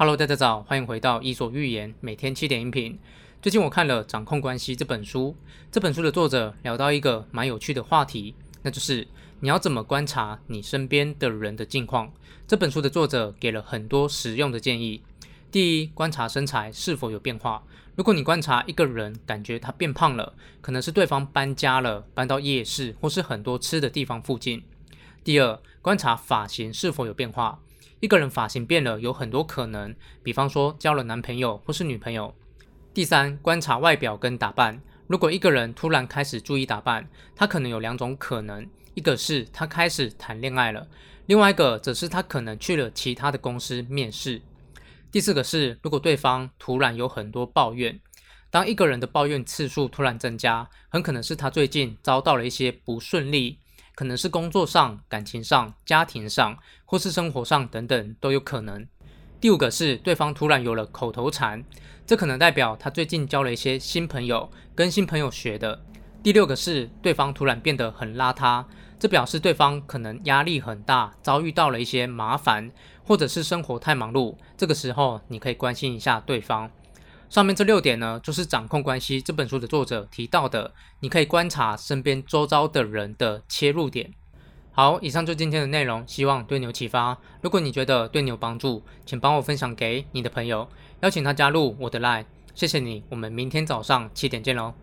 Hello，大家早，欢迎回到伊索寓言每天七点音频。最近我看了《掌控关系》这本书，这本书的作者聊到一个蛮有趣的话题，那就是你要怎么观察你身边的人的近况。这本书的作者给了很多实用的建议。第一，观察身材是否有变化。如果你观察一个人，感觉他变胖了，可能是对方搬家了，搬到夜市或是很多吃的地方附近。第二，观察发型是否有变化。一个人发型变了，有很多可能，比方说交了男朋友或是女朋友。第三，观察外表跟打扮。如果一个人突然开始注意打扮，他可能有两种可能：一个是他开始谈恋爱了，另外一个则是他可能去了其他的公司面试。第四个是，如果对方突然有很多抱怨，当一个人的抱怨次数突然增加，很可能是他最近遭到了一些不顺利。可能是工作上、感情上、家庭上，或是生活上等等都有可能。第五个是对方突然有了口头禅，这可能代表他最近交了一些新朋友，跟新朋友学的。第六个是对方突然变得很邋遢，这表示对方可能压力很大，遭遇到了一些麻烦，或者是生活太忙碌。这个时候你可以关心一下对方。上面这六点呢，就是《掌控关系》这本书的作者提到的，你可以观察身边周遭的人的切入点。好，以上就今天的内容，希望对你有启发。如果你觉得对你有帮助，请帮我分享给你的朋友，邀请他加入我的 LINE。谢谢你，我们明天早上七点见喽。